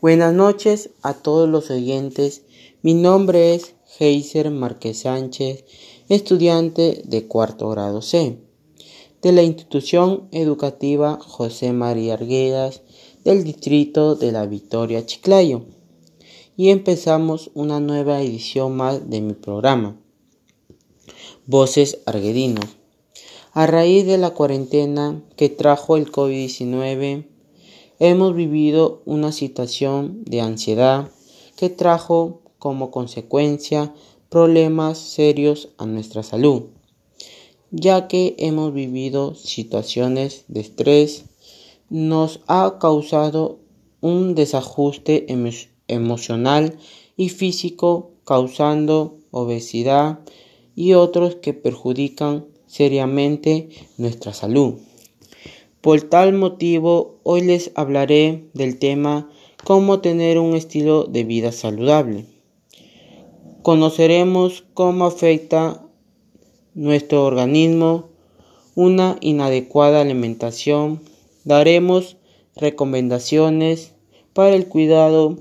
Buenas noches a todos los oyentes. Mi nombre es Heiser Márquez Sánchez, estudiante de cuarto grado C de la institución educativa José María Arguedas del distrito de la Victoria Chiclayo. Y empezamos una nueva edición más de mi programa, Voces Arguedinos. A raíz de la cuarentena que trajo el COVID-19, hemos vivido una situación de ansiedad que trajo como consecuencia problemas serios a nuestra salud, ya que hemos vivido situaciones de estrés, nos ha causado un desajuste emocional y físico causando obesidad y otros que perjudican seriamente nuestra salud. Por tal motivo, hoy les hablaré del tema cómo tener un estilo de vida saludable. Conoceremos cómo afecta nuestro organismo una inadecuada alimentación. Daremos recomendaciones para el cuidado,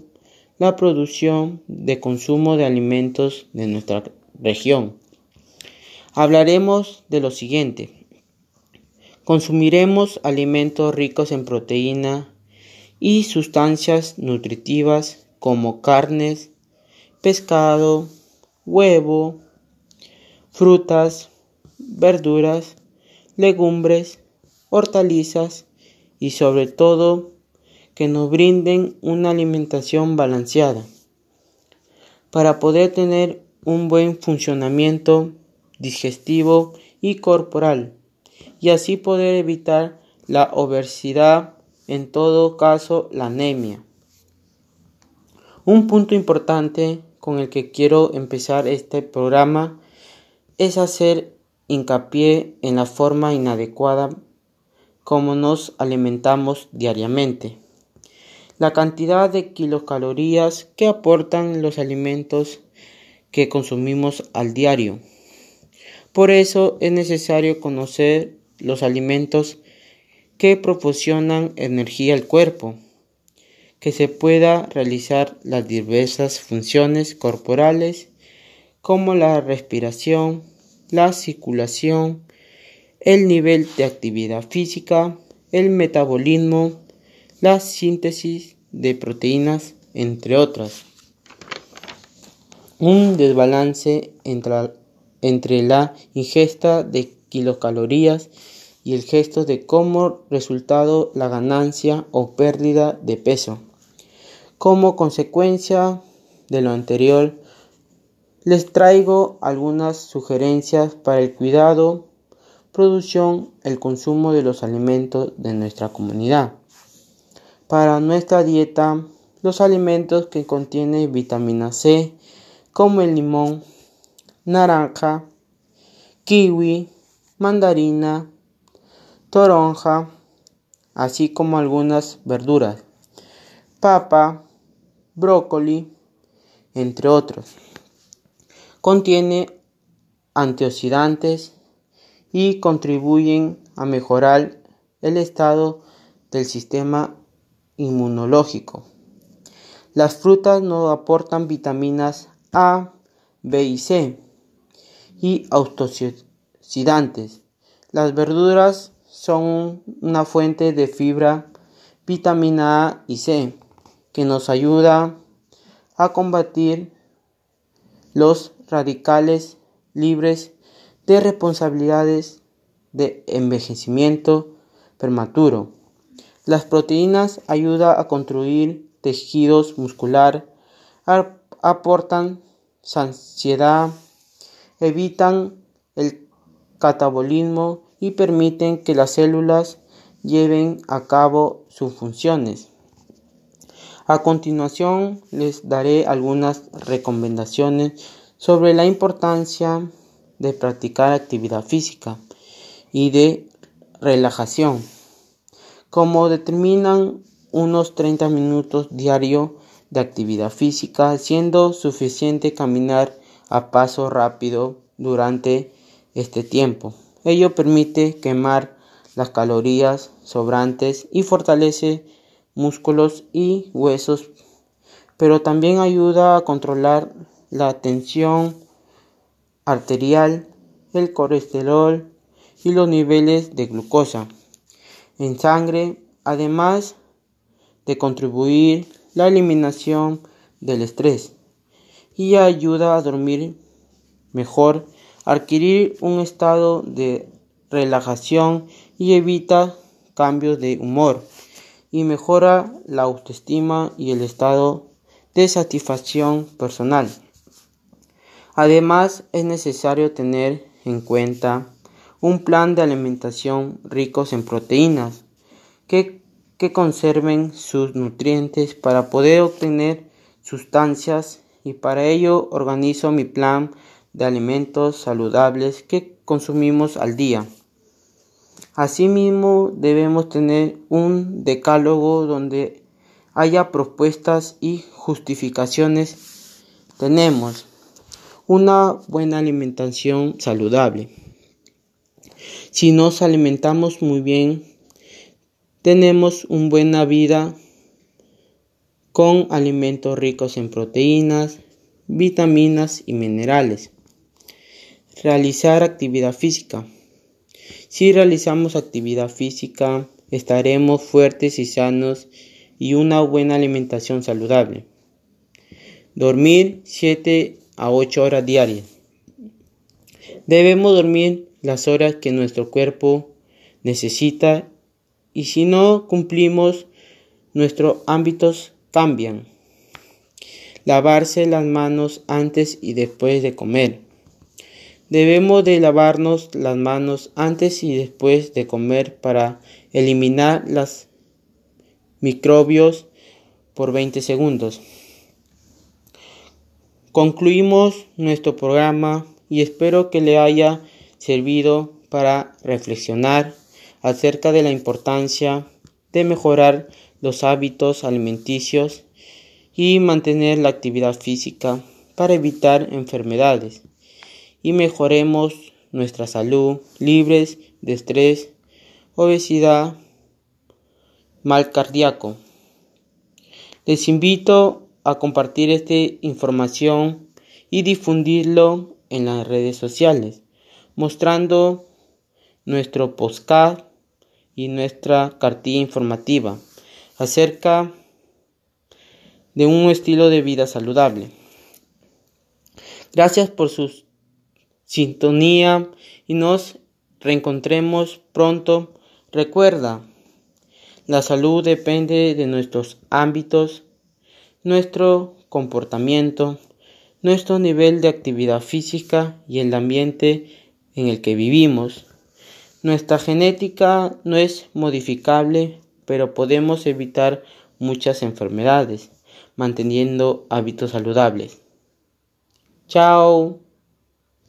la producción de consumo de alimentos de nuestra región. Hablaremos de lo siguiente. Consumiremos alimentos ricos en proteína y sustancias nutritivas como carnes, pescado, huevo, frutas, verduras, legumbres, hortalizas y sobre todo que nos brinden una alimentación balanceada. Para poder tener un buen funcionamiento digestivo y corporal y así poder evitar la obesidad, en todo caso la anemia. Un punto importante con el que quiero empezar este programa es hacer hincapié en la forma inadecuada como nos alimentamos diariamente. La cantidad de kilocalorías que aportan los alimentos que consumimos al diario. Por eso es necesario conocer los alimentos que proporcionan energía al cuerpo, que se pueda realizar las diversas funciones corporales como la respiración, la circulación, el nivel de actividad física, el metabolismo, la síntesis de proteínas, entre otras. Un desbalance entre, entre la ingesta de kilocalorías y el gesto de como resultado la ganancia o pérdida de peso. Como consecuencia de lo anterior, les traigo algunas sugerencias para el cuidado, producción, el consumo de los alimentos de nuestra comunidad. Para nuestra dieta, los alimentos que contienen vitamina C, como el limón, naranja, kiwi, mandarina, toronja, así como algunas verduras, papa, brócoli, entre otros. Contiene antioxidantes y contribuyen a mejorar el estado del sistema inmunológico. Las frutas no aportan vitaminas A, B y C y las verduras son una fuente de fibra, vitamina A y C, que nos ayuda a combatir los radicales libres de responsabilidades de envejecimiento prematuro. Las proteínas ayudan a construir tejidos muscular, aportan saciedad, evitan el catabolismo y permiten que las células lleven a cabo sus funciones. A continuación les daré algunas recomendaciones sobre la importancia de practicar actividad física y de relajación, como determinan unos 30 minutos diario de actividad física, siendo suficiente caminar a paso rápido durante este tiempo. Ello permite quemar las calorías sobrantes y fortalece músculos y huesos pero también ayuda a controlar la tensión arterial, el colesterol y los niveles de glucosa en sangre, además de contribuir la eliminación del estrés y ayuda a dormir mejor, adquirir un estado de relajación y evita cambios de humor y mejora la autoestima y el estado de satisfacción personal. Además, es necesario tener en cuenta un plan de alimentación ricos en proteínas que, que conserven sus nutrientes para poder obtener sustancias y para ello organizo mi plan de alimentos saludables que consumimos al día. Asimismo, debemos tener un decálogo donde haya propuestas y justificaciones. Tenemos una buena alimentación saludable. Si nos alimentamos muy bien, tenemos una buena vida con alimentos ricos en proteínas, vitaminas y minerales. Realizar actividad física. Si realizamos actividad física, estaremos fuertes y sanos y una buena alimentación saludable. Dormir 7 a 8 horas diarias. Debemos dormir las horas que nuestro cuerpo necesita y si no cumplimos, nuestros ámbitos cambian. Lavarse las manos antes y después de comer. Debemos de lavarnos las manos antes y después de comer para eliminar los microbios por 20 segundos. Concluimos nuestro programa y espero que le haya servido para reflexionar acerca de la importancia de mejorar los hábitos alimenticios y mantener la actividad física para evitar enfermedades y mejoremos nuestra salud libres de estrés, obesidad, mal cardíaco. Les invito a compartir esta información y difundirlo en las redes sociales, mostrando nuestro postcard y nuestra cartilla informativa acerca de un estilo de vida saludable. Gracias por sus sintonía y nos reencontremos pronto. Recuerda, la salud depende de nuestros ámbitos, nuestro comportamiento, nuestro nivel de actividad física y el ambiente en el que vivimos. Nuestra genética no es modificable, pero podemos evitar muchas enfermedades manteniendo hábitos saludables. Chao.